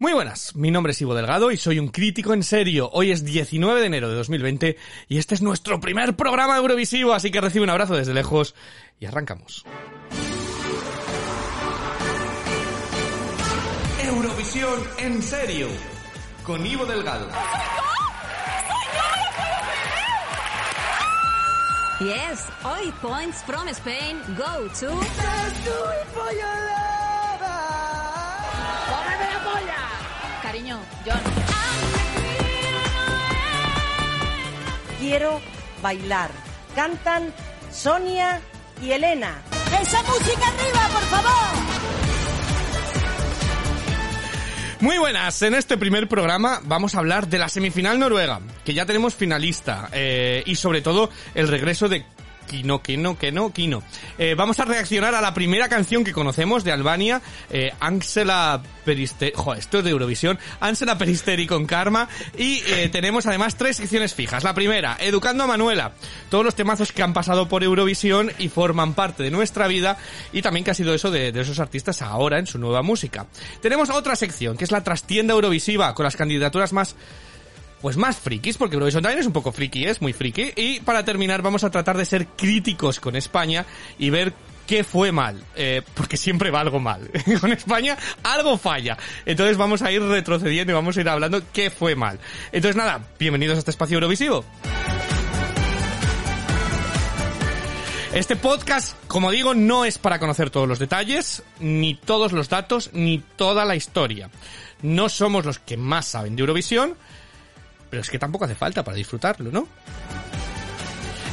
Muy buenas, mi nombre es Ivo Delgado y soy un crítico en serio. Hoy es 19 de enero de 2020 y este es nuestro primer programa Eurovisivo, así que recibe un abrazo desde lejos y arrancamos. Eurovisión en serio, con Ivo Delgado. Yes, hoy points from Spain go to. Cariño, John. Quiero bailar. Cantan Sonia y Elena. ¡Esa música arriba, por favor! Muy buenas, en este primer programa vamos a hablar de la semifinal noruega, que ya tenemos finalista, eh, y sobre todo el regreso de Kino, Kino, Kino, Kino. Eh, vamos a reaccionar a la primera canción que conocemos de Albania, eh, Ansela Peristeri, joder, esto es de Eurovisión, Ansela Peristeri con Karma, y eh, tenemos además tres secciones fijas. La primera, Educando a Manuela, todos los temazos que han pasado por Eurovisión y forman parte de nuestra vida, y también que ha sido eso de, de esos artistas ahora en su nueva música. Tenemos otra sección, que es la trastienda Eurovisiva, con las candidaturas más pues más frikis, porque Eurovisión también es un poco friki, es muy friki. Y para terminar vamos a tratar de ser críticos con España y ver qué fue mal, eh, porque siempre va algo mal. con España algo falla. Entonces vamos a ir retrocediendo y vamos a ir hablando qué fue mal. Entonces nada, bienvenidos a este espacio Eurovisivo. Este podcast, como digo, no es para conocer todos los detalles, ni todos los datos, ni toda la historia. No somos los que más saben de Eurovisión, pero es que tampoco hace falta para disfrutarlo, ¿no?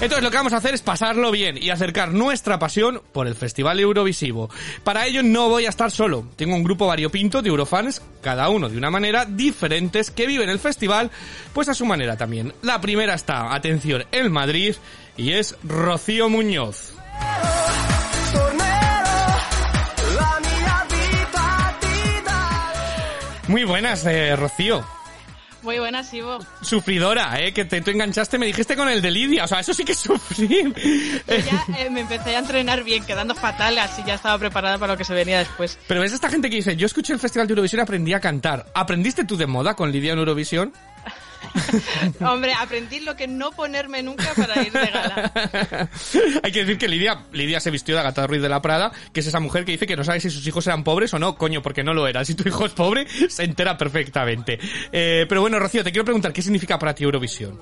Entonces lo que vamos a hacer es pasarlo bien y acercar nuestra pasión por el Festival Eurovisivo. Para ello no voy a estar solo. Tengo un grupo variopinto de Eurofans, cada uno de una manera diferentes, que viven el festival, pues a su manera también. La primera está, atención, en Madrid, y es Rocío Muñoz. Muy buenas, eh, Rocío. Muy buenas, Ivo. Sufridora, ¿eh? Que te, tú enganchaste, me dijiste con el de Lidia. O sea, eso sí que es sufrir. Yo ya eh, me empecé a entrenar bien, quedando fatal, así ya estaba preparada para lo que se venía después. Pero es esta gente que dice, yo escuché el Festival de Eurovisión y aprendí a cantar. ¿Aprendiste tú de moda con Lidia en Eurovisión? Hombre, aprendí lo que no ponerme nunca para ir de gala. Hay que decir que Lidia, Lidia se vistió de Agatha Ruiz de la Prada, que es esa mujer que dice que no sabe si sus hijos eran pobres o no, coño, porque no lo era. Si tu hijo es pobre, se entera perfectamente. Eh, pero bueno, Rocío, te quiero preguntar, ¿qué significa para ti Eurovisión?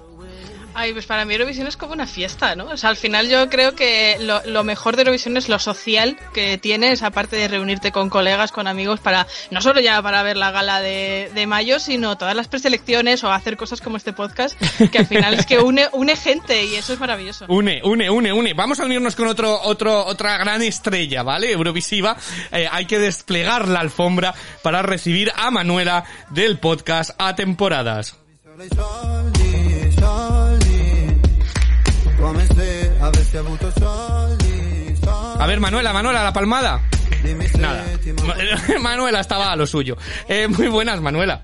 Ay, pues para mí Eurovisión es como una fiesta, ¿no? O sea, al final yo creo que lo, lo mejor de Eurovisión es lo social que tienes, aparte de reunirte con colegas, con amigos, para no solo ya para ver la gala de, de mayo, sino todas las preselecciones o hacer cosas como este podcast, que al final es que une, une gente y eso es maravilloso. Une, une, une, une. Vamos a unirnos con otro, otro, otra gran estrella, ¿vale? Eurovisiva. Eh, hay que desplegar la alfombra para recibir a Manuela del podcast a temporadas. A ver, Manuela, Manuela, la palmada. Nada. Ma- Manuela estaba a lo suyo. Eh, muy buenas, Manuela.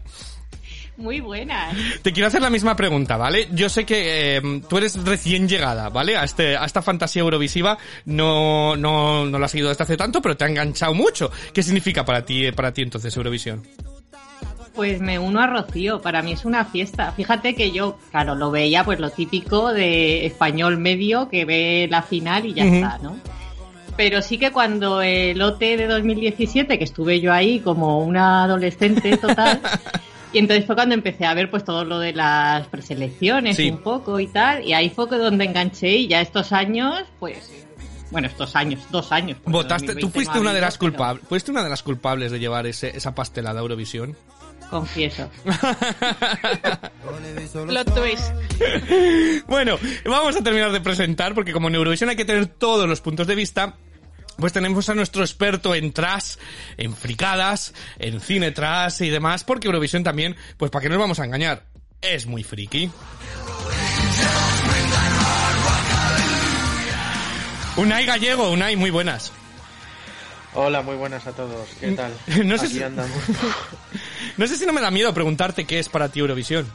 Muy buenas. Te quiero hacer la misma pregunta, ¿vale? Yo sé que eh, tú eres recién llegada, ¿vale? A, este, a esta fantasía eurovisiva no, no, no la has seguido desde hace tanto, pero te ha enganchado mucho. ¿Qué significa para ti, para ti entonces Eurovisión? Pues me uno a Rocío, para mí es una fiesta. Fíjate que yo, claro, lo veía pues lo típico de español medio que ve la final y ya está, ¿no? Pero sí que cuando el OT de 2017, que estuve yo ahí como una adolescente total, y entonces fue cuando empecé a ver pues todo lo de las preselecciones Sí. un poco y tal, y ahí fue donde enganché y ya estos años, pues, bueno, estos años, dos años. Votaste, tú 2020 no fuiste una de las culpables, fuiste una de las culpables de llevar ese, esa pastelada a Eurovisión. Confieso. Plot twist. Bueno, vamos a terminar de presentar porque como en Eurovisión hay que tener todos los puntos de vista. Pues tenemos a nuestro experto en trash, en fricadas, en cine trash y demás, porque Eurovisión también, pues para que no nos vamos a engañar, es muy friki. Unai Gallego, Unai, muy buenas. Hola, muy buenas a todos. ¿Qué tal? No sé Aquí si- andamos. No sé si no me da miedo preguntarte qué es para ti Eurovisión.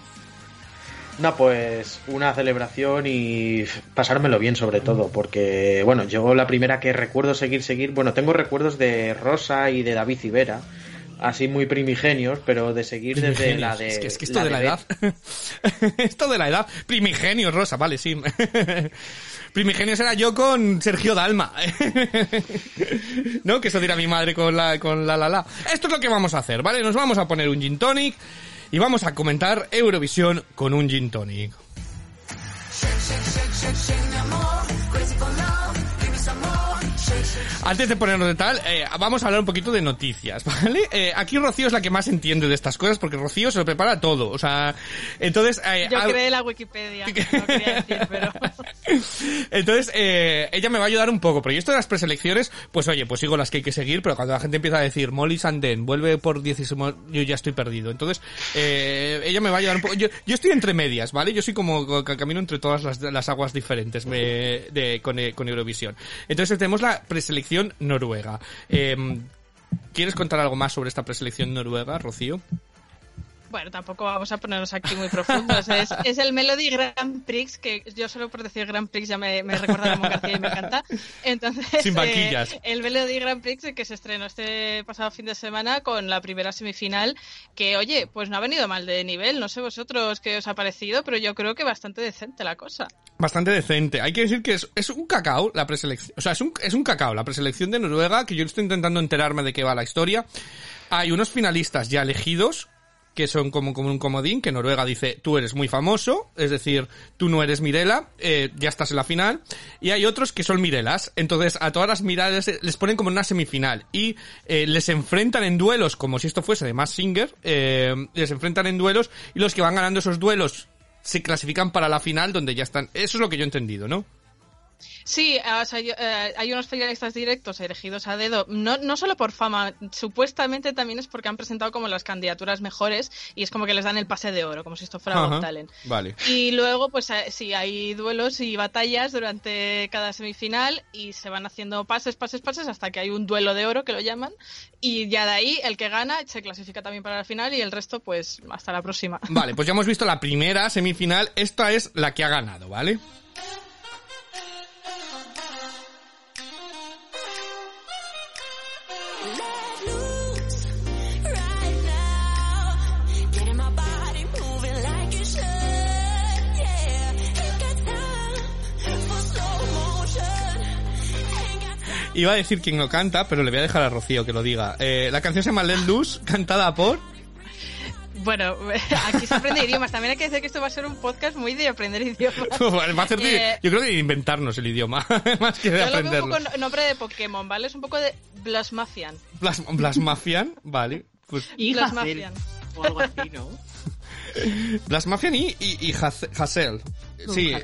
No, pues una celebración y pasármelo bien sobre todo, porque bueno, yo la primera que recuerdo seguir, seguir, bueno, tengo recuerdos de Rosa y de David Ibera, así muy primigenios, pero de seguir desde la de... Es que, es que esto de la edad... esto de la edad... Primigenios, Rosa, vale, sí. Primigenios era yo con Sergio Dalma. ¿No? Que eso dirá mi madre con la, con la la la. Esto es lo que vamos a hacer, ¿vale? Nos vamos a poner un gin tonic y vamos a comentar Eurovisión con un gin tonic. Antes de ponernos de tal, eh, vamos a hablar un poquito de noticias, ¿vale? Eh, aquí Rocío es la que más entiende de estas cosas porque Rocío se lo prepara todo, o sea, entonces... Eh, Yo creé la Wikipedia, no quería decir, pero... Entonces, eh, ella me va a ayudar un poco, pero yo esto de las preselecciones, pues oye, pues sigo las que hay que seguir, pero cuando la gente empieza a decir Molly Sanden vuelve por 16, yo ya estoy perdido. Entonces, ella me va a ayudar un poco. Yo, yo estoy entre medias, ¿vale? Yo soy como camino entre todas las, las aguas diferentes me- de, con, con Eurovisión. Entonces tenemos la preselección noruega. Eh, ¿Quieres contar algo más sobre esta preselección noruega, Rocío? Bueno, tampoco vamos a ponernos aquí muy profundos. Es, es el Melody Grand Prix, que yo solo por decir Grand Prix ya me, me recuerda a Ramón García y me encanta. Entonces, Sin banquillas. eh, el Melody Grand Prix que se estrenó este pasado fin de semana con la primera semifinal, que oye, pues no ha venido mal de nivel. No sé vosotros qué os ha parecido, pero yo creo que bastante decente la cosa. bastante decente. Hay que decir que es, es un cacao la preselección. O sea, es un, es un cacao la preselección de Noruega, que yo estoy intentando enterarme de qué va la historia. Hay unos finalistas ya elegidos, que son como, como un comodín, que Noruega dice, tú eres muy famoso, es decir, tú no eres Mirela, eh, ya estás en la final. Y hay otros que son Mirelas. Entonces, a todas las Mirelas les ponen como en una semifinal. Y eh, les enfrentan en duelos, como si esto fuese de Singer, eh, les enfrentan en duelos, y los que van ganando esos duelos se clasifican para la final donde ya están. Eso es lo que yo he entendido, ¿no? Sí, o sea, yo- eh, hay unos finalistas directos elegidos a dedo, no, no solo por fama, supuestamente también es porque han presentado como las candidaturas mejores y es como que les dan el pase de oro, como si esto fuera Ajá. Got Talent. Vale. Y luego, pues eh, sí, hay duelos y batallas durante cada semifinal y se van haciendo pases, pases, pases hasta que hay un duelo de oro que lo llaman y ya de ahí el que gana se clasifica también para la final y el resto pues hasta la próxima. Vale, pues ya hemos visto la primera semifinal. Esta es la que ha ganado, ¿vale? Iba a decir quién no canta, pero le voy a dejar a Rocío que lo diga. Eh, la canción se llama Let Loose, cantada por... Bueno, aquí se aprende idiomas. También hay que decir que esto va a ser un podcast muy de aprender idiomas. Va a ser de- Eh, yo creo que de inventarnos el idioma, más que de Yo lo veo un poco no- nombre de Pokémon, ¿vale? Es un poco de Blasmafian. Blas, Blasmafian, vale. Pues Y Blasmafian. O algo así, ¿no? Blasmafian y, y, Hazel. Sí,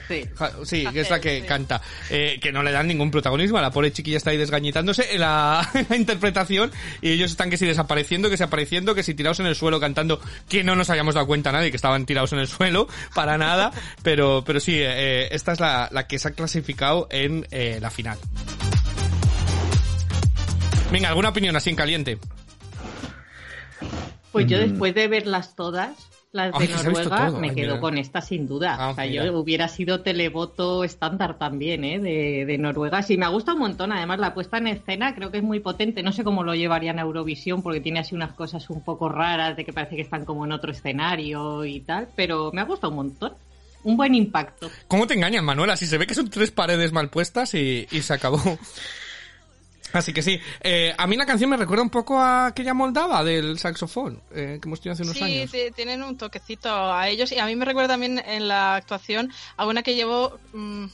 sí, que es la que sí. canta. Eh, que no le dan ningún protagonismo. La pobre chiquilla está ahí desgañitándose en la, en la interpretación y ellos están que si desapareciendo, que si apareciendo, que si tirados en el suelo cantando, que no nos habíamos dado cuenta nadie que estaban tirados en el suelo, para nada. Pero, pero sí, eh, esta es la, la que se ha clasificado en eh, la final. Venga, ¿alguna opinión así en caliente? Pues yo Mm. después de verlas todas, las de Ay, visto Noruega, me Ay, quedo mira. con esta sin duda. Ah, o sea, mira. yo hubiera sido televoto estándar también, ¿eh? De, de Noruega. Sí, me ha gustado un montón. Además, la puesta en escena creo que es muy potente. No sé cómo lo llevarían a Eurovisión porque tiene así unas cosas un poco raras de que parece que están como en otro escenario y tal. Pero me ha gustado un montón. Un buen impacto. ¿Cómo te engañan, Manuela? Si se ve que son tres paredes mal puestas y, y se acabó. Así que sí, eh, a mí la canción me recuerda un poco a aquella moldava del saxofón eh, que hemos tenido hace unos Sí, años. ti- tienen un toquecito a ellos y a mí me recuerda también en la actuación a una que llevó... mm,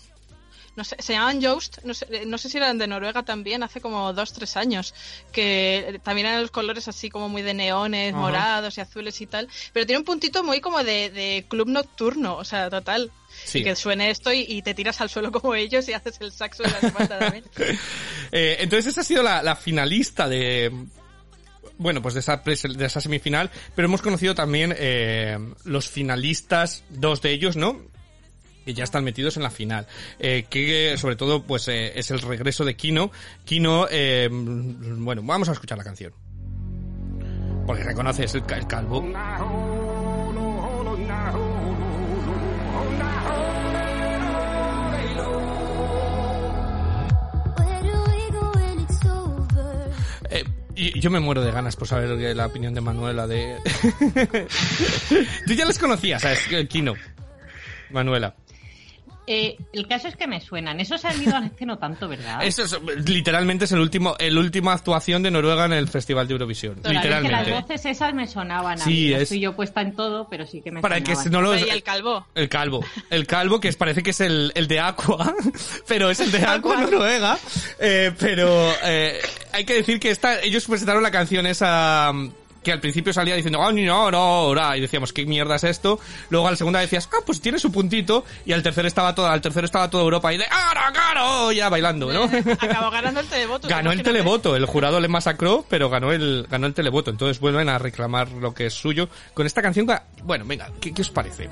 no sé, se llamaban Joust, no sé, no sé si eran de Noruega también, hace como dos, tres años, que también eran los colores así como muy de neones, Ajá. morados y azules y tal, pero tiene un puntito muy como de, de club nocturno, o sea, total. Sí. Y que suene esto y, y te tiras al suelo como ellos y haces el saxo en la espalda también. Eh, entonces esa ha sido la, la finalista de... Bueno, pues de esa, de esa semifinal, pero hemos conocido también eh, los finalistas, dos de ellos, ¿no? Que ya están metidos en la final. Eh, que sobre todo pues eh, es el regreso de Kino. Kino, eh, bueno, vamos a escuchar la canción. Porque reconoces el, el calvo. Eh, y Y- Yo me muero de ganas por saber la opinión de Manuela de... Tú ya les conocías, ¿sabes? Kino. Manuela. Eh, el caso es que me suenan. Esos han ido al que no tanto, ¿verdad? Eso es, literalmente es el último, el última actuación de Noruega en el Festival de Eurovisión. Claro, es que las literalmente. voces esas me sonaban. a Sí, mí. Es- Estoy yo puesta en todo, pero sí que me Para que sonaban. se- no lo... Y el calvo. El calvo. El calvo, que es, parece que es el, el de Aqua, pero es el de Aqua. Noruega. Eh, pero eh, hay que decir que esta, ellos presentaron la canción esa que al principio salía diciendo, "Ah, no, no, no", y decíamos, ¿qué mierda es esto? Luego a la segunda decías, ah, pues tiene su puntito, y al tercero estaba toda, al tercero estaba toda Europa y de, ¡ah, claro! Ya bailando, ¿no? Acabó ganando el televoto. Ganó el televoto, el jurado le masacró, pero ganó el, ganó el televoto. Entonces vuelven a reclamar lo que es suyo con esta canción. Bueno, venga, ¿qué, qué os parece?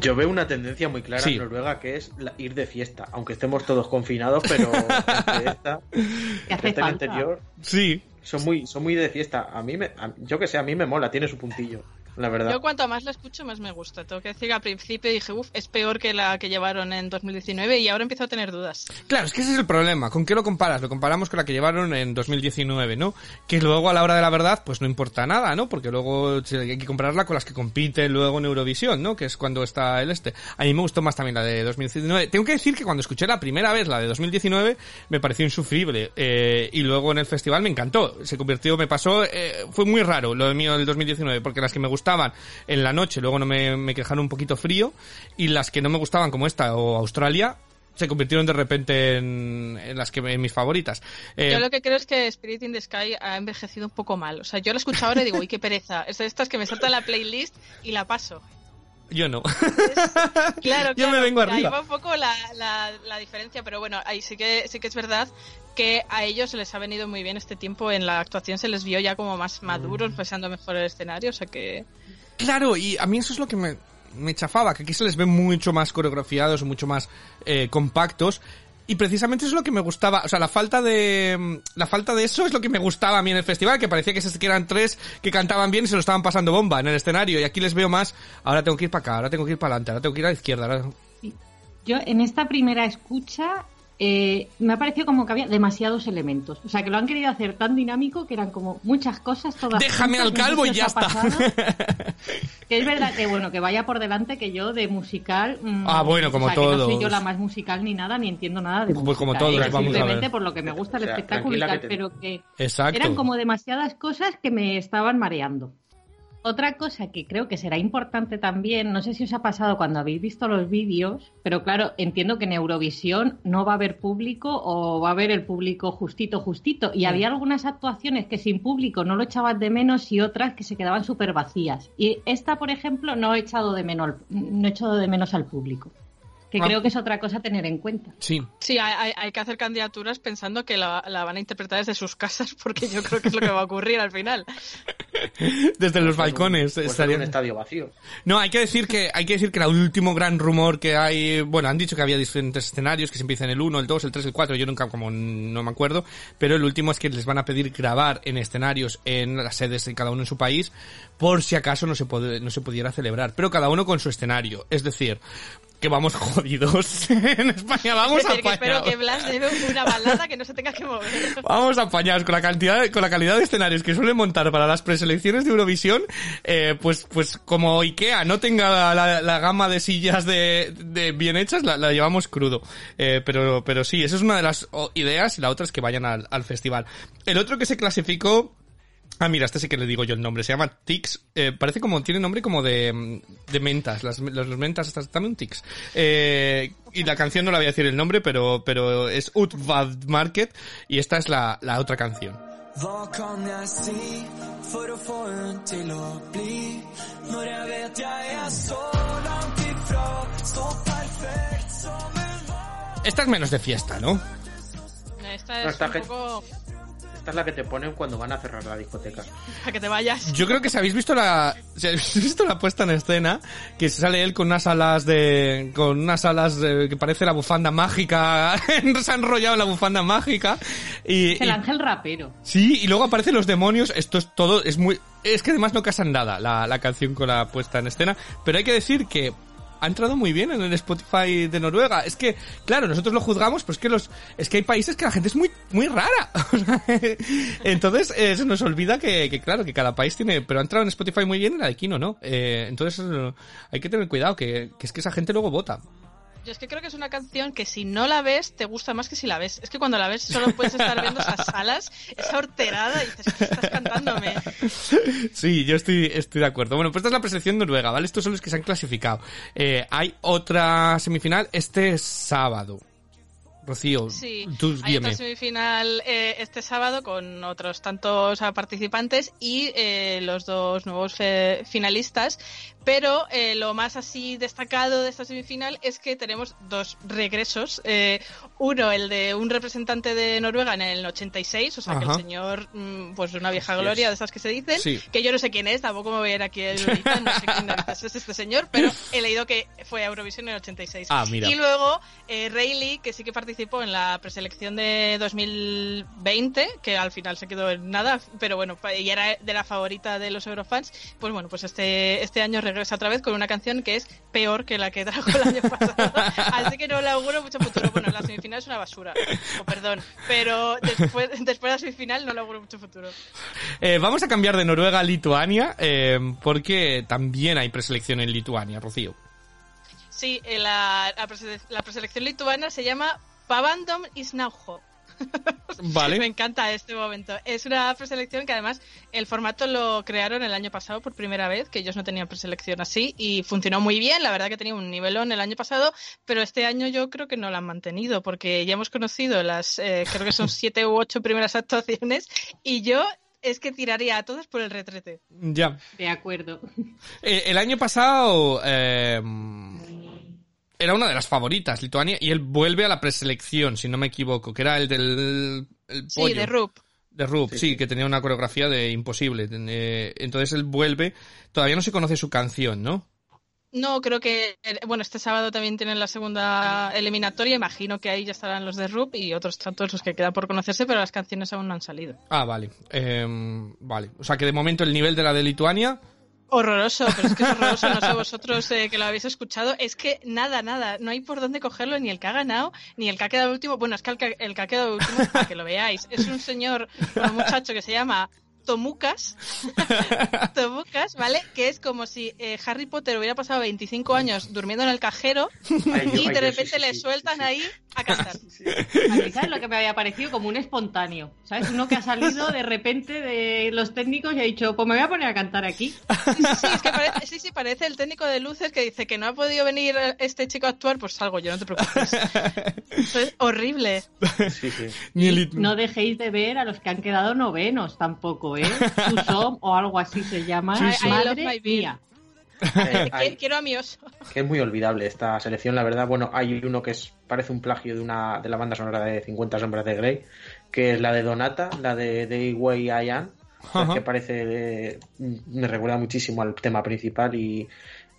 Yo veo una tendencia muy clara Sí. en Noruega que es la- ir de fiesta, aunque estemos todos confinados, pero entre esta, Que entre hace falta. anterior Sí, son muy, son muy de fiesta. A mí me, a- yo que sé, a mí me mola, tiene su puntillo, la verdad. Yo cuanto más la escucho, más me gusta. Tengo que decir que al principio dije, uff, es peor que la que llevaron en 2019 y ahora empiezo a tener dudas. Claro, es que ese es el problema. ¿Con qué lo comparas? Lo comparamos con la que llevaron en 2019, ¿no? Que luego a la hora de la verdad, pues no importa nada, ¿no? Porque luego hay que compararla con las que compiten luego en Eurovisión, ¿no? Que es cuando está el este. A mí me gustó más también la de 2019. Tengo que decir que cuando escuché la primera vez la de 2019 me pareció insufrible. Eh, y luego en el festival me encantó. Se convirtió, me pasó, eh, fue muy raro lo mío del 2019, porque las que me en la noche luego no me, me quejaron un poquito frío y las que no me gustaban como esta o Australia se convirtieron de repente en, en las que en mis favoritas. Eh, Yo lo que creo es que Spirit in the Sky ha envejecido un poco mal. O sea, yo la escucho ahora y digo, uy, qué pereza. Es de estas que me salta la playlist y la paso. Yo no. Claro, Yo claro. me vengo Ahí arriba. va un poco la, la, la diferencia, pero bueno, ahí sí que sí que es verdad que a ellos les ha venido muy bien este tiempo en la actuación, se les vio ya como más Mm. maduros, pasando mejor el escenario, o sea que Claro, y a mí eso es lo que me, me chafaba, que aquí se les ve mucho más coreografiados, mucho más eh, compactos. Y precisamente eso es lo que me gustaba, o sea, la falta de la falta de eso es lo que me gustaba a mí en el festival, que parecía que eran tres que cantaban bien y se lo estaban pasando bomba en el escenario. Y aquí les veo más, ahora tengo que ir para acá, ahora tengo que ir para adelante, ahora tengo que ir a la izquierda. ahora- Yo en esta primera escucha eh, me ha parecido como que había demasiados elementos. O sea, que lo han querido hacer tan dinámico que eran como muchas cosas todas. Déjame juntas, al calvo y ya está. pasado. Que es verdad que, bueno, que vaya por delante que yo de musical... mm, Ah, bueno, como o sea, que no soy yo la más musical ni nada, ni entiendo nada de Pues música. como todos, ¿eh? Vamos a Simplemente ver. por lo que me gusta el O sea, espectáculo y tal, que te- pero que Exacto. eran como demasiadas cosas que me estaban mareando. Otra cosa que creo que será importante también, no sé si os ha pasado cuando habéis visto los vídeos, pero claro, entiendo que en Eurovisión no va a haber público o va a haber el público justito, justito. Y había algunas actuaciones que sin público no lo echaban de menos y otras que se quedaban súper vacías. Y esta, por ejemplo, no he echado de menos, no he echado de menos al público. Que Ah. creo que es otra cosa a tener en cuenta. Sí. sí, hay, que hacer candidaturas pensando que la, la van a interpretar desde sus casas, porque yo creo que es lo que va a ocurrir al final. Desde los Pues balcones pues en estarían- un estadio vacío. No, hay que decir que hay que decir que el último gran rumor que hay, bueno, han dicho que había diferentes escenarios que se empiezan el 1, el 2, el 3, el 4, yo nunca como no me acuerdo, pero el último es que les van a pedir grabar en escenarios en las sedes de cada uno en su país por si acaso no se puede, no se pudiera celebrar, pero cada uno con su escenario, es decir, que vamos jodidos en España, vamos decir, que espero apañados. que Blas lleve una balada que no se tenga que mover. Vamos apañados con la cantidad, con la calidad de escenarios que suelen montar para las preselecciones de Eurovisión, eh, pues, pues como Ikea no tenga la, la gama de sillas de, de bien hechas, la, la llevamos crudo. Eh, pero, pero sí, esa es una de las ideas y la otra es que vayan al, al festival. El otro que se clasificó Ah, mira, este sí que le digo yo el nombre. Se llama Tix. Eh, parece como, tiene nombre como de, mm, de mentas. Las, las, las mentas, estas, dame un Tix. Eh, y la canción no la voy a decir el nombre, pero, pero es Utvad Market. Y esta es la, la otra canción. Hva kan jeg si for å få hun til å bli? Når jeg vet jeg er så langt ifra, så perfekt som hun var. Esta es menos de fiesta, ¿no? Esta es un poco Esta es la que te ponen cuando van a cerrar la discoteca. para que te vayas. Yo creo que si habéis visto la, si habéis visto la puesta en escena, que sale él con unas alas de, con unas alas de- que parece la bufanda mágica, se ha enrollado en la bufanda mágica, y, Es el y- ángel rapero. sí, y luego aparecen los demonios, esto es todo, es muy, es que además no casan nada la, la canción con la puesta en escena, pero hay que decir que ha entrado muy bien en el Spotify de Noruega. Es que, claro, nosotros lo juzgamos, pero que los, es que hay países que la gente es muy, muy rara. entonces, eh, se nos olvida que, que, claro, que cada país tiene, pero ha entrado en Spotify muy bien y la de ¿no? Eh, entonces, eh, hay que tener cuidado, que, que es que esa gente luego vota. Yo es que creo que es una canción que si no la ves te gusta más que si la ves. Es que cuando la ves solo puedes estar viendo esas salas, esa horterada y dices, ¿qué estás cantándome? Sí, yo estoy, estoy de acuerdo. Bueno, pues esta es la preselección noruega, ¿vale? Estos son los que se han clasificado. Eh, hay otra semifinal este sábado. Rocío, Sí, tú hay otra semifinal eh, este sábado con otros tantos participantes y eh, los dos nuevos finalistas. Pero eh, lo más así destacado de esta semifinal es que tenemos dos regresos. Eh, uno, el de un representante de Noruega en el 86, o sea que el señor, mm, pues de una vieja gloria de esas que se dicen, Sí. que yo no sé quién es, tampoco me voy a ir aquí a ahorita, no sé quién es este señor, pero he leído que fue a Eurovisión en el 86. Ah, mira. Y luego eh, Rayleigh, que sí que participó en la preselección de 2020, que al final se quedó en nada, pero bueno, pa- y era de la favorita de los Eurofans, pues bueno, pues este, este año regresa otra vez con una canción que es peor que la que trajo el año pasado. Así que no le auguro mucho futuro. Bueno, la semifinal es una basura, o perdón, pero después, después de la semifinal no le auguro mucho futuro. Eh, vamos a cambiar de Noruega a Lituania, eh, porque también hay preselección en Lituania, Rocío. Sí, eh, la, la, presele- la preselección lituana se llama Pavandom Isnaujo. Me encanta este momento. Es una preselección que además el formato lo crearon el año pasado por primera vez, que ellos no tenían preselección así y funcionó muy bien. La verdad que tenía un nivelón el año pasado, pero este año yo creo que no la han mantenido porque ya hemos conocido las, eh, creo que son siete u ocho primeras actuaciones y yo es que tiraría a todas por el retrete. Ya. De acuerdo. Eh, el año pasado eh, era una de las favoritas, Lituania, y él vuelve a la preselección, si no me equivoco, que era el del el Sí, de Rup. De Rup, sí, que tenía una coreografía de imposible. Eh, entonces él vuelve. Todavía no se conoce su canción, ¿no? No, creo que, eh, bueno, este sábado también tienen la segunda eliminatoria. Imagino que ahí ya estarán los de Rup y otros tantos los que quedan por conocerse, pero las canciones aún no han salido. Ah, vale. Eh, vale. O sea que de momento el nivel de la de Lituania. Horroroso, pero es que es horroroso, no sé vosotros eh, que lo habéis escuchado, es que nada, nada, no hay por dónde cogerlo, ni el que ha ganado, ni el que ha quedado último, bueno, es que el que, el que ha quedado último, para que lo veáis, es un señor, un muchacho que se llama Tomucas, Tomucas, ¿vale? Que es como si eh, Harry Potter hubiera pasado 25 años durmiendo en el cajero Ay, y ay, de repente sí, le sueltan sí, ahí a cantar. A ¿sabes lo que me había parecido? Como un espontáneo. ¿Sabes? Uno que ha salido de repente de los técnicos y ha dicho, pues me voy a poner a cantar aquí. Sí, sí, sí, es que parece, sí, sí, parece el técnico de luces que dice que no ha podido venir este chico a actuar, pues salgo yo, no te preocupes. Eso es horrible. Sí, sí. Y no dejéis de ver a los que han quedado novenos tampoco, ¿eh? Susom o algo así se llama. I- I love Madre my beer. Eh, hay- Quiero a mi oso. que es muy olvidable esta selección, la verdad. Bueno, hay uno que es, parece un plagio de una de la banda sonora de 50 sombras de Grey, que es la de Donata, la de The Way I Am, o sea, Ajá. que parece eh, me recuerda muchísimo al tema principal y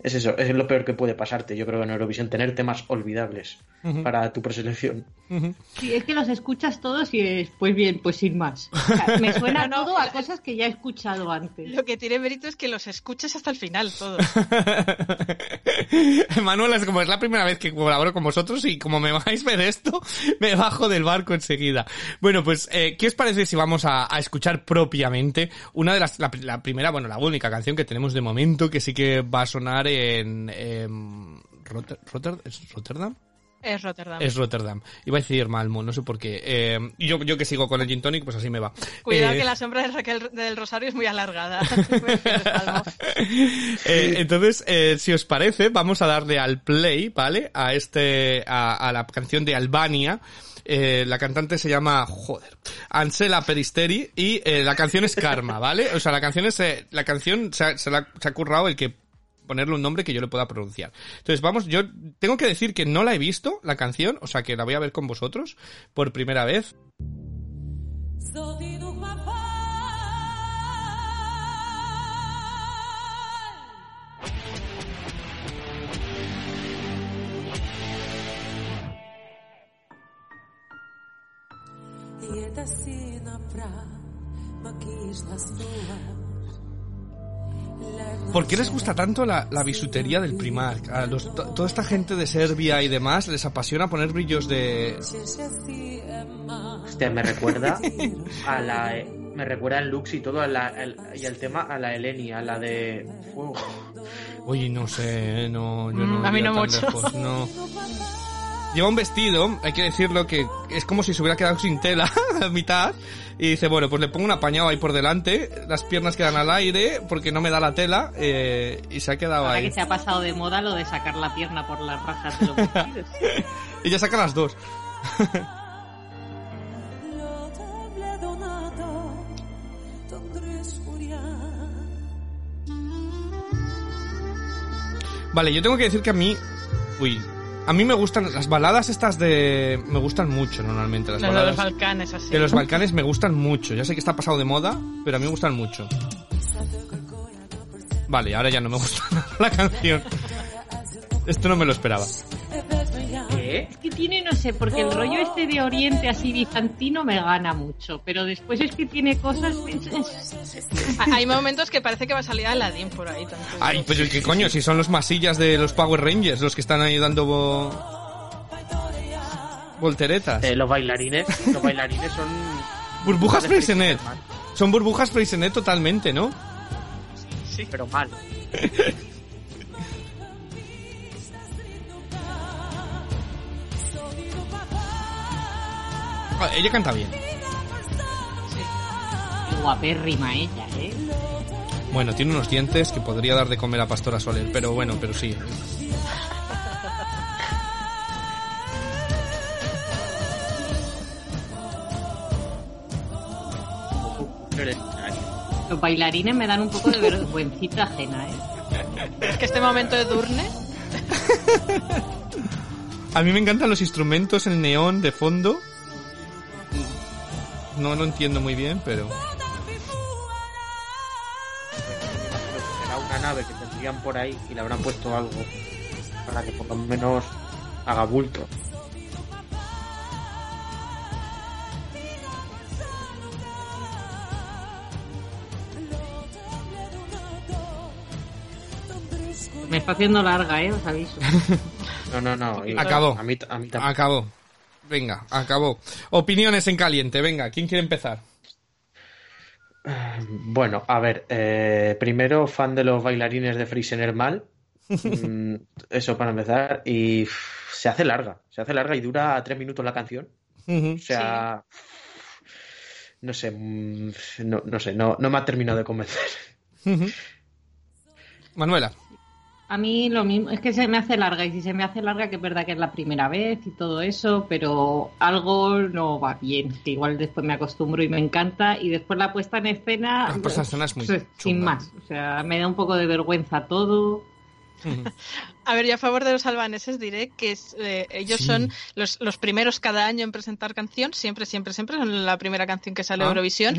es eso, es lo peor que puede pasarte, yo creo en Eurovisión tener temas olvidables para tu preselección. Sí, es que los escuchas todos y es, pues bien, pues sin más. O sea, me suena No, no, todo a cosas que ya he escuchado antes. Lo que tiene mérito es que los escuches hasta el final, todos. Manuel, es como es la primera vez que colaboro con vosotros y como me vais a ver esto, me bajo del barco enseguida. Bueno, pues, eh, ¿qué os parece si vamos a, a escuchar propiamente una de las, la, la primera, bueno, la única canción que tenemos de momento que sí que va a sonar en, em, Rotter- Rotter- ¿es Rotterdam? Es Rotterdam. Es Rotterdam. Iba a decir Malmo, no sé por qué. Eh, y yo, yo que sigo con el Gin Tonic, pues así me va. Cuidado Eh, que la sombra de Raquel del Rosario es muy alargada. Eh, entonces, eh, si os parece, vamos a darle al play, ¿vale? A este, a, a la canción de Albania. La cantante se llama, joder, Ansela Peristeri y la canción es Karma, ¿vale? O sea, la canción es, la canción se ha, se la- se ha currado el que ponerle un nombre que yo le pueda pronunciar. Entonces, vamos, yo tengo que decir que no la he visto, la canción, o sea, que la voy a ver con vosotros por primera vez. ¿Por qué les gusta tanto la, la bisutería del Primark? A los- to- toda esta gente de Serbia y demás les apasiona poner brillos de... Hostia, me recuerda a la. Me recuerda el looks y todo a la, el- y el tema a la Eleni, a la de fuego. Oye, no sé, no, yo no Mm, a mí no mucho. lejos, no. Lleva un vestido, hay que decirlo, que es como si se hubiera quedado sin tela a mitad. Y dice, bueno, pues le pongo un apañado ahí por delante, las piernas quedan al aire porque no me da la tela eh, y se ha quedado Ahora ahí. que se ha pasado de moda lo de sacar la pierna por las rajas de los vestidos. Y ya saca las dos. Vale, yo tengo que decir que a mí... Uy. A mí me gustan las baladas estas de... Me gustan mucho normalmente. Las Las de los baladas Balcanes, así. de los Balcanes me gustan mucho. Ya sé que está pasado de moda, pero a mí me gustan mucho. Vale, ahora ya no me gusta nada la canción. Esto no me lo esperaba. ¿Qué? Es que tiene, no sé, porque el rollo este de Oriente así bizantino me gana mucho, pero después es que tiene cosas... Ha- Hay momentos que parece que va a salir Aladdin por ahí. tanto. Ay, pero ¿qué coño? Si son los masillas de los Power Rangers los que están ahí dando vo- volteretas. Eh, los bailarines, los bailarines son. Burbujas. Freysenet, Son burbujas Freysenet totalmente, ¿no? Sí, pero mal. Ella canta bien. Guapérrima ella, ¿eh? Bueno, tiene unos dientes que podría dar de comer a Pastora Soler, pero bueno, pero sí. Los bailarines me dan un poco de vergüencita ajena, ¿eh? Es que este momento de Durne, A mí me encantan los instrumentos, el neón de fondo. No lo entiendo muy bien, pero... Será una nave que tendrían por ahí y le habrán puesto algo para que por lo menos haga bulto. Me está haciendo larga, ¿eh? Os aviso. No, no, no. Acabó. A mí, a mí tampoco. Acabó. Venga, acabó. Opiniones en caliente, venga, ¿quién quiere empezar? Bueno, a ver, eh, primero fan de los bailarines de Friesener mal. Mm, Eso para empezar. Y se hace larga, se hace larga y dura tres minutos la canción. O sea, no sé, mm, no, no sé, no, no me ha terminado de convencer. Manuela. A mí lo mismo, es que se me hace larga y si se me hace larga que es verdad que es la primera vez y todo eso, pero algo no va bien, que igual después me acostumbro y me encanta y después la puesta en escena, La puesta en escena es muy pues, sin más, o sea, me da un poco de vergüenza todo. A ver, yo a favor de los albaneses diré que es, eh, ellos Sí. son los, los primeros cada año en presentar canción, siempre, siempre, siempre son la primera canción que sale a Ah, Eurovisión.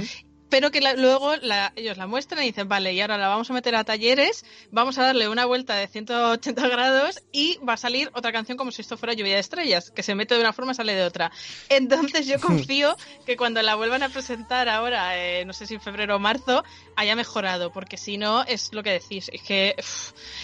Pero que la- luego la- ellos la muestran y dicen, vale, y ahora la vamos a meter a talleres, vamos a darle una vuelta de 180 grados y va a salir otra canción como si esto fuera lluvia de estrellas, que se mete de una forma y sale de otra. Entonces yo confío que cuando la vuelvan a presentar ahora, eh, no sé si en febrero o marzo, haya mejorado, porque si no, es lo que decís, es que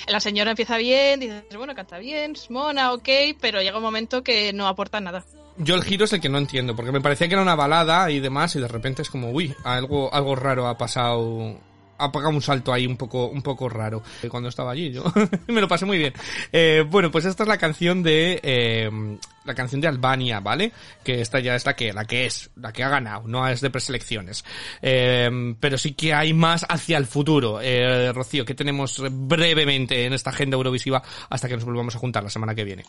la señora empieza bien, dices, bueno, canta bien, es mona, ok, pero llega un momento que no aporta nada. Yo el giro es el que no entiendo, porque me parecía que era una balada y demás, y de repente es como, uy, algo, algo raro ha pasado, ha pegado un salto ahí un poco, un poco raro. Eh, Cuando estaba allí, yo me lo pasé muy bien. Eh, bueno, pues esta es la canción de, eh, la canción de Albania, ¿vale? Que esta ya es la que, la que es, la que ha ganado, no es de preselecciones. Eh, pero sí que hay más hacia el futuro. Eh, Rocío, ¿qué tenemos brevemente en esta agenda eurovisiva hasta que nos volvamos a juntar la semana que viene?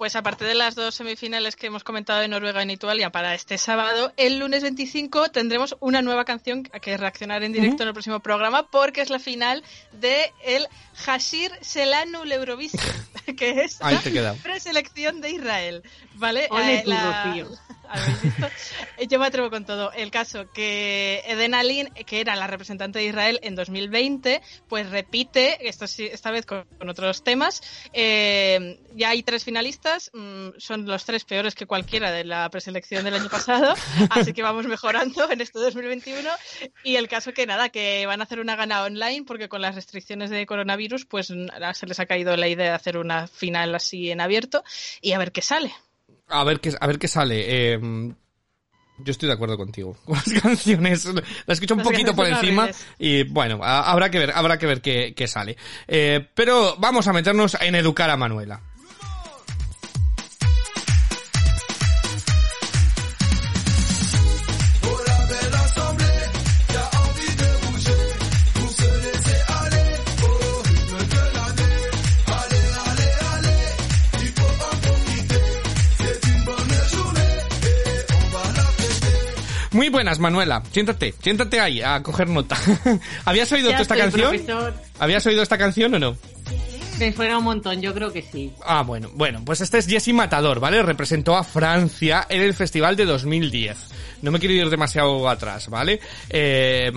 Pues aparte de las dos semifinales que hemos comentado de Noruega y Italia para este sábado, el lunes 25 tendremos una nueva canción a que reaccionar en directo en el próximo programa porque es la final de el Hashir Selanu Eurovision, que es Ahí la preselección de Israel. ¿Vale? Ole Eh, tu, la- Rocío. ¿Habéis visto? Yo me atrevo con todo. El caso que Eden Alin, que era la representante de Israel en 2020, pues repite, esto esta vez con, con otros temas. Eh, ya hay tres finalistas, mm, son los tres peores que cualquiera de la preselección del año pasado, así que vamos mejorando en este 2021. Y el caso que nada, que van a hacer una gana online porque con las restricciones de coronavirus, pues se les ha caído la idea de hacer una final así en abierto y a ver qué sale. A ver qué, a ver qué sale. Eh, yo estoy de acuerdo contigo. Con las canciones, la escucho un Las poquito por encima horribles. y bueno, a- habrá que ver, habrá que ver qué, qué sale. Eh, pero vamos a meternos en educar a Manuela. Muy buenas, Manuela. Siéntate, siéntate ahí a coger nota. ¿Habías oído Ya tú esta canción? profesor. ¿Habías oído esta canción o no? Me suena un montón, yo creo que sí. Ah, bueno, bueno, pues este es Jesse Matador, ¿vale? Representó a Francia en el festival de 2010. No me quiero ir demasiado atrás, ¿vale? Eh,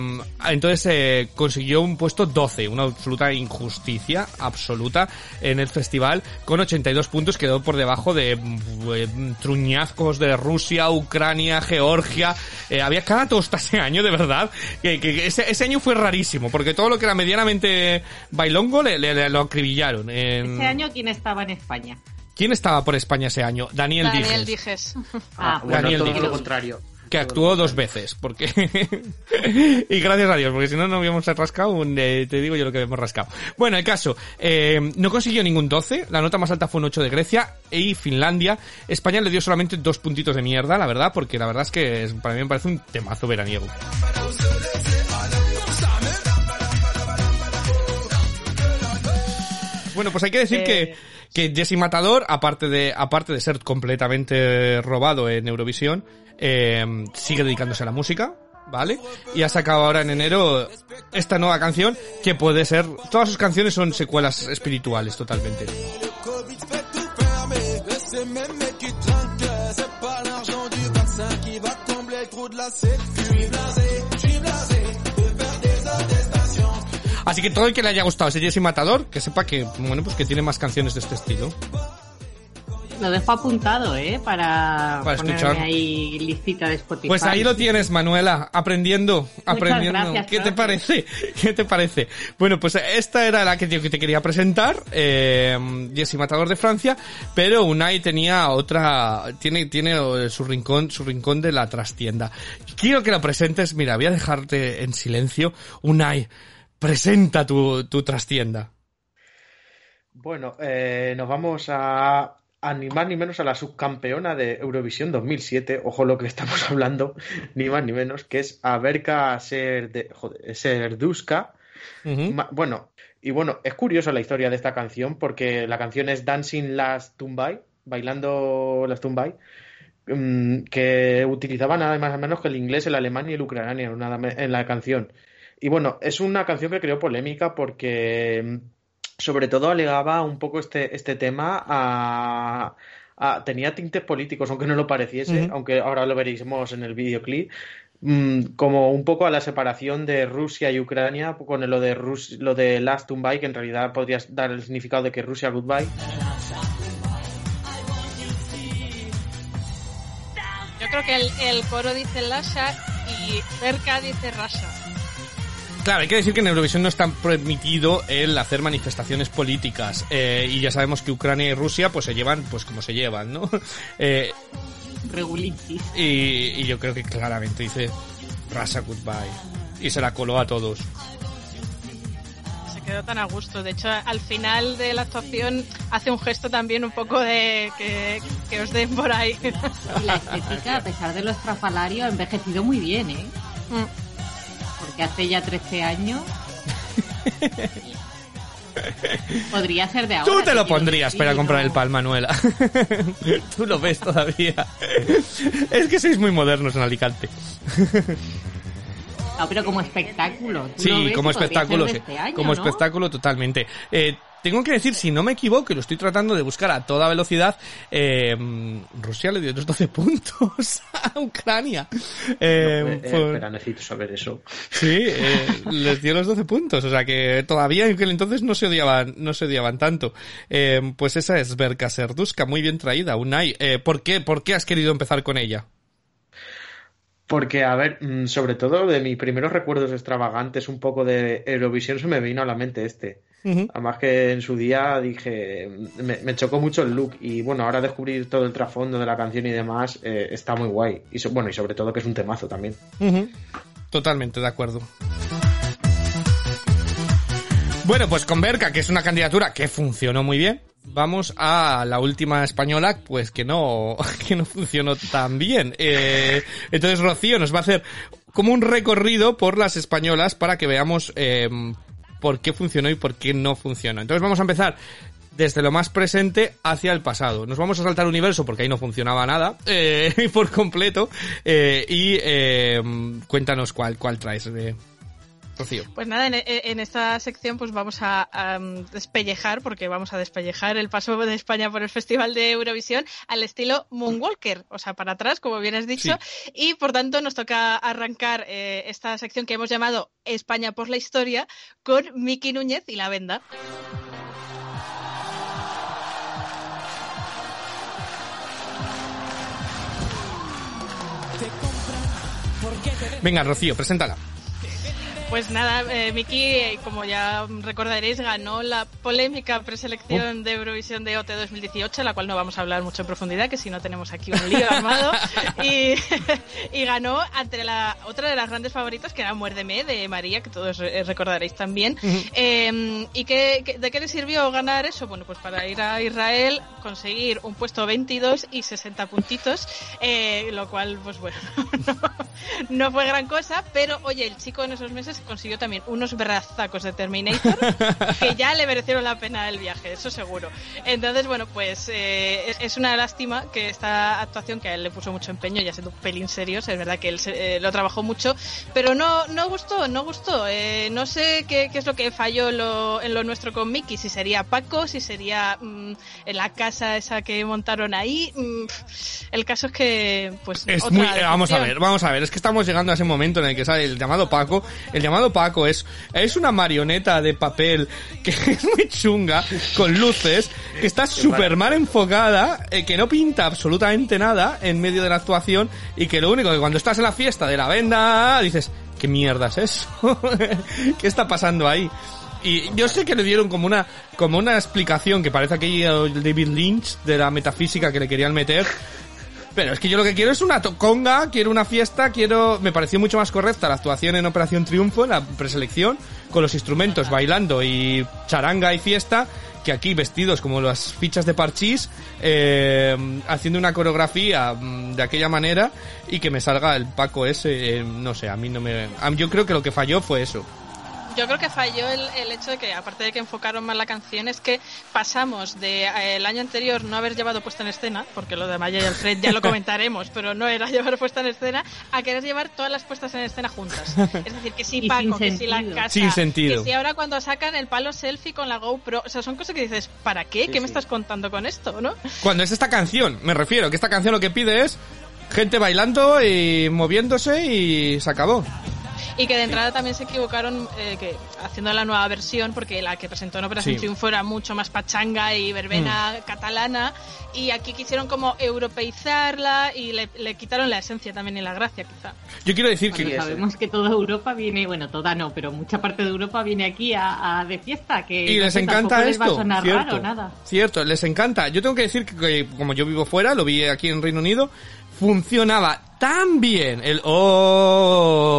entonces eh, consiguió un puesto 12, una absoluta injusticia, absoluta, en el festival, con 82 puntos, quedó por debajo de eh, truñazcos de Rusia, Ucrania, Georgia. Eh, había cada tosta ese año, de verdad, que, ese año fue rarísimo, porque todo lo que era medianamente bailongo le, le- le lo acribillaron. En- Ese año, ¿quién estaba en España? ¿Quién estaba por España ese año? Daniel, Daniel Dijes, Dijes. Ah, bueno, Daniel todo Díaz. lo contrario. que actuó dos veces, porque... y gracias a Dios, porque si no, no habíamos rascado, un, eh, te digo yo lo que habíamos rascado. Bueno, el caso, eh, no consiguió ningún 12, la nota más alta fue un 8 de Grecia y Finlandia. España le dio solamente dos puntitos de mierda, la verdad, porque la verdad es que es- para mí me parece un temazo veraniego. Bueno, pues hay que decir que, que Jesse Matador, aparte de, aparte de ser completamente robado en Eurovisión, eh, sigue dedicándose a la música, ¿vale? Y ha sacado ahora en enero esta nueva canción que puede ser, todas sus canciones son secuelas espirituales totalmente. Así que todo el que le haya gustado ese Jesse Matador, que sepa que, bueno, pues que tiene más canciones de este estilo. Lo dejo apuntado, ¿eh? Para, Para escuchar. ahí listita de Spotify. Pues ahí lo tienes, Manuela, aprendiendo, aprendiendo. gracias, ¿Qué te parece? ¿Qué te parece? Bueno, pues esta era la que te, que te quería presentar, eh, Jesse Matador de Francia, pero Unai tenía otra, tiene, tiene su rincón, su rincón de la trastienda. Quiero que lo presentes, mira, voy a dejarte en silencio. Unai, presenta tu, tu trastienda. Bueno, eh, nos vamos a, a ni menos a la subcampeona de Eurovisión 2007. Ojo lo que estamos hablando, ni más ni menos, que es Aberka Serde, joder, Serduska. Bueno, y bueno, es curiosa la historia de esta canción porque la canción es Dancing Last Tumbai, bailando las Tumbai, mm, que utilizaba nada más o menos que el inglés, el alemán y el ucraniano en la canción. Y bueno, es una canción que creó polémica porque mm, sobre todo alegaba un poco este, este tema a, a- tenía tintes políticos, aunque no lo pareciese, aunque ahora lo veréis en el videoclip, mm, como un poco a la separación de Rusia y Ucrania con lo de Rus- lo de Last Goodbye, que en realidad podría dar el significado de que Rusia Goodbye. Yo creo que el, el coro dice Lasha y cerca dice Rasha. Claro, hay que decir que en Eurovisión no está permitido el hacer manifestaciones políticas eh, y ya sabemos que Ucrania y Rusia pues se llevan pues como se llevan, ¿no? Eh, Regulitis. y, y yo creo que claramente dice Rasa Goodbye y se la coló a todos. Se quedó tan a gusto. De hecho, al final de la actuación hace un gesto también un poco de que, que os den por ahí. Y la estética, a pesar de lo estrafalario, ha envejecido muy bien, ¿eh? Mm. Porque hace ya 13 años. Podría ser de ahora. Tú te lo pondrías decir, para comprar ¿no? el pan, Manuela. Tú lo ves todavía. Es que sois muy modernos en Alicante. No, pero como espectáculo. ¿Tú lo Sí, ves? como espectáculo, sí. este año, como ¿no? espectáculo totalmente. Eh, tengo que decir, si no me equivoco, y lo estoy tratando de buscar a toda velocidad, eh, Rusia le dio los 12 puntos a Ucrania. Eh, Eh, por- espera, necesito saber eso. Sí, eh, les dio los 12 puntos, o sea que todavía en aquel entonces no se odiaban, no se odiaban tanto. Pues esa es Berka Serduska, muy bien traída, Unai. ¿Por qué? ¿Por qué has querido empezar con ella? Porque, a ver, mm, sobre todo de mis primeros recuerdos extravagantes, un poco de Eurovisión, se me vino a la mente este. Además que en su día dije, me, me chocó mucho el look y bueno, ahora descubrir todo el trasfondo de la canción y demás eh, está muy guay. Y so- bueno, y sobre todo que es un temazo también. Totalmente de acuerdo. Bueno, pues con Berka, que es una candidatura que funcionó muy bien, vamos a la última española, pues que no, que no funcionó tan bien. Eh, entonces Rocío nos va a hacer como un recorrido por las españolas para que veamos eh, por qué funcionó y por qué no funcionó. Entonces vamos a empezar desde lo más presente hacia el pasado. Nos vamos a saltar universo porque ahí no funcionaba nada eh, por completo. eh, y eh, cuéntanos cuál, cuál traes, eh, Rocío. Pues nada, en, en esta sección pues vamos a, a, um, despellejar, porque vamos a despellejar el paso de España por el Festival de Eurovisión al estilo Moonwalker, o sea, para atrás, como bien has dicho, Sí. y por tanto nos toca arrancar eh, esta sección que hemos llamado España por la historia con Miki Núñez y la venda. Venga, Rocío, preséntala. Pues nada, eh, Miki, eh, como ya recordaréis, ganó la polémica preselección de Eurovisión de OT 2018, la cual no vamos a hablar mucho en profundidad, que si no tenemos aquí un lío armado. y, y ganó ante la otra de las grandes favoritas, que era Muérdeme, de María, que todos recordaréis también. Eh, ¿Y qué, qué- de qué le sirvió ganar eso? Bueno, pues para ir a Israel, conseguir un puesto 22 y 60 puntitos, eh, lo cual, pues bueno, no, no fue gran cosa, pero oye, el chico en esos meses consiguió también unos brazacos de Terminator que ya le merecieron la pena el viaje, eso seguro. Entonces, bueno, pues eh, es, una lástima que esta actuación, que a él le puso mucho empeño, ya siendo un pelín serios, es verdad que él se- eh, lo trabajó mucho, pero no, no gustó, no gustó. Eh, no sé qué, qué es lo que falló lo- en lo nuestro con Mickey, si sería Paco, si sería mm, en la casa esa que montaron ahí. mm, el caso es que, pues, Es otra muy, vamos a ver, vamos a ver, es que estamos llegando a ese momento en el que sale el llamado Paco. El llamado Paco es, es una marioneta de papel que es muy chunga, con luces, que está súper mal enfocada, eh, que no pinta absolutamente nada en medio de la actuación y que lo único que cuando estás en la fiesta de la venda dices, ¿qué mierda es eso? ¿Qué está pasando ahí? Y yo sé que le dieron como una, como una explicación que parece aquello el David Lynch de la metafísica que le querían meter. Pero es que yo lo que quiero es una toconga, quiero una fiesta, quiero... Me pareció mucho más correcta la actuación en Operación Triunfo, en la preselección, con los instrumentos bailando y charanga y fiesta, que aquí vestidos como las fichas de parchís, eh, haciendo una coreografía mm, de aquella manera y que me salga el Paco ese, eh, no sé, a mí no me... yo creo que lo que falló fue eso. Yo creo que falló el, el hecho de que, aparte de que enfocaron mal la canción, es que pasamos de eh, el año anterior no haber llevado puesta en escena, porque lo de Maya y Alfred ya lo comentaremos, pero no era llevar puesta en escena, a querer llevar todas las puestas en escena juntas. Es decir, que si Paco, que si la casa, Sin sentido. que si ahora cuando sacan el palo selfie con la GoPro, o sea, son cosas que dices, ¿para qué? Sí, ¿Qué me sí. estás contando con esto, no? Cuando es esta canción, me refiero, que esta canción lo que pide es gente bailando y moviéndose y se acabó. Y que de entrada también se equivocaron eh, que haciendo la nueva versión, porque la que presentó en Operación Sí. Triunfo era mucho más pachanga y verbena catalana, y aquí quisieron como europeizarla y le, le quitaron la esencia también y la gracia, quizá. Yo quiero decir que... sabemos que toda Europa viene, bueno, toda no, pero mucha parte de Europa viene aquí a, a de fiesta, que Y no les sé, encanta tampoco les va a esto, sonar cierto, raro, nada. cierto, les encanta. Yo tengo que decir que, que como yo vivo fuera, lo vi aquí en Reino Unido, funcionaba tan bien el oh,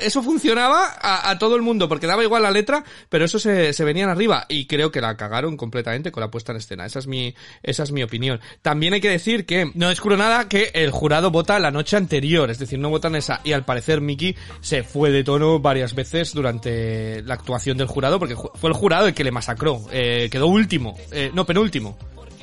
eso funcionaba a, a todo el mundo porque daba igual la letra, pero eso se, se venían arriba y creo que la cagaron completamente con la puesta en escena. Esa es mi esa es mi opinión. También hay que decir que no descubro nada que el jurado vota la noche anterior, es decir, no votan esa y al parecer Mickey se fue de tono varias veces durante la actuación del jurado porque fue el jurado el que le masacró, eh, quedó último, eh, no penúltimo.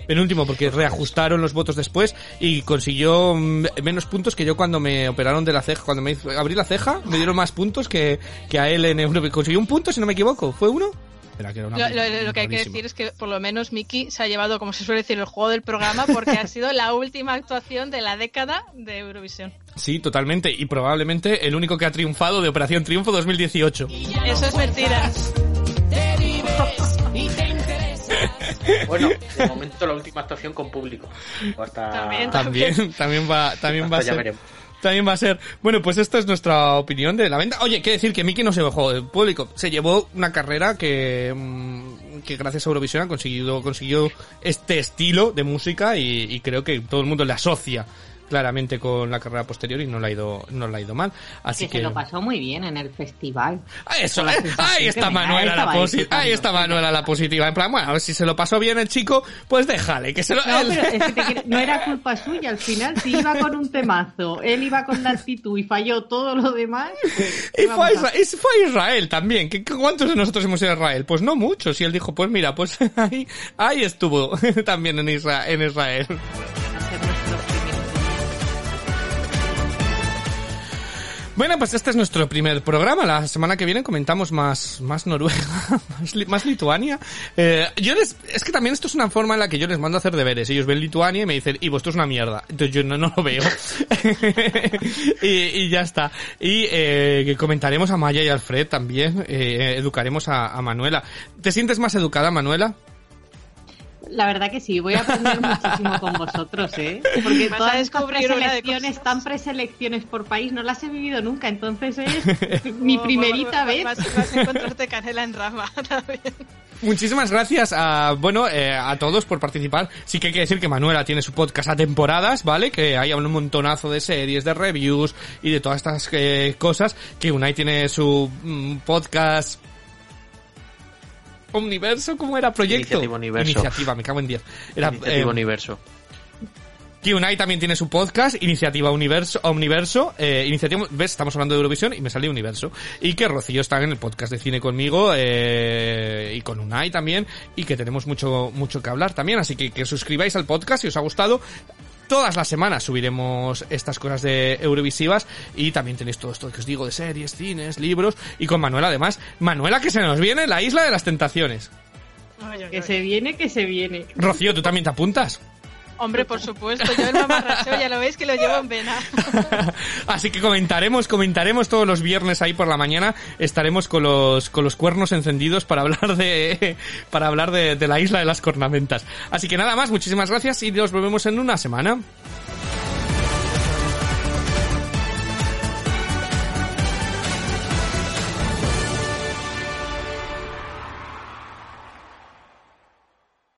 Penúltimo, porque reajustaron los votos después y consiguió mm, menos puntos que yo cuando me operaron de la ceja. Cuando me hizo- abrí la ceja, me dieron más puntos que, que a él en Europa. Consiguió un punto, si no me equivoco. ¿Fue uno? Era que era una- Lo, lo- lo que hay que decir es que por lo menos Miki se ha llevado, como se suele decir, el juego del programa porque ha sido la última actuación de la década de Eurovisión. Sí, totalmente. Y probablemente el único que ha triunfado de Operación Triunfo 2018. Eso es mentira. Bueno, de momento la última actuación con público. Hasta... También. También, también va, también va a ser. veremos. También va a ser. Bueno, pues esta es nuestra opinión de la venta. Oye, quiere decir que Miki no se dejó del público. Se llevó una carrera que, mm, que gracias a Eurovisión ha conseguido, consiguió este estilo de música y, y creo que todo el mundo le asocia claramente con la carrera posterior y no le ha ido, no le ha ido mal. Así que que. se lo pasó muy bien en el festival. Ah, Eso, la eh, ahí está Manuela la positiva. Ahí está Manuela la positiva. En plan, bueno, si se lo pasó bien el chico, pues déjale, que se lo. No, él- pero es que te quiero- no era culpa suya al final. Si iba con un temazo, él iba con la actitud y falló todo lo demás. Y vamos fue a, a- Isra- y fue a Israel también. ¿Qué, cuántos de nosotros hemos ido a Israel? Pues no muchos. Y él dijo, pues mira, pues ahí, ahí estuvo también en, Isra- en Israel. Bueno, pues este es nuestro primer programa. La semana que viene comentamos más, más Noruega, más, más Lituania. Eh, yo les, es que también esto es una forma en la que yo les mando hacer deberes. Ellos ven Lituania y me dicen, Ivo, esto es una mierda. Entonces yo no, no lo veo. y, y ya está. Y eh, comentaremos a Maya y Alfred también. Eh, educaremos a Manuela. ¿Te sientes más educada, Manuela? La verdad que sí, voy a aprender muchísimo con vosotros, ¿eh? Porque todas estas preselecciones, tan preselecciones por país, no las he vivido nunca, entonces es mi Oh, primerita vez. Vas, vas a encontrarte canela en rama también. Muchísimas gracias a, bueno, eh, a todos por participar. Sí que hay que decir que Manuela tiene su podcast a temporadas, ¿vale? Que hay un montonazo de series, de reviews y de todas estas eh, cosas. Que Unai tiene su mm, podcast... Universo, ¿cómo era? Proyecto. Iniciativa Universo. Iniciativa, me cago en 10. Era, Iniciativa eh, Universo. que Unai también tiene su podcast, Iniciativa Universo, Omniverso, eh, Iniciativa, ves, estamos hablando de Eurovisión y me sale Universo. Y que Rocío está en el podcast de cine conmigo, eh, y con Unai también, y que tenemos mucho, mucho que hablar también, así que que suscribáis al podcast si os ha gustado. Todas las semanas subiremos estas cosas de Eurovisivas y también tenéis todo esto que os digo de series, cines, libros y con Manuela además. Manuela que se nos viene la isla de las tentaciones. Ay, ay, Que se viene, que se viene. Rocío, ¿tú también te apuntas? Hombre, por supuesto, yo el mamarracheo ya lo veis que lo llevo en vena. Así que comentaremos, comentaremos todos los viernes ahí por la mañana. Estaremos con los, con los cuernos encendidos para hablar de, para hablar de, de la isla de las cornamentas. Así que nada más, muchísimas gracias y nos volvemos en una semana.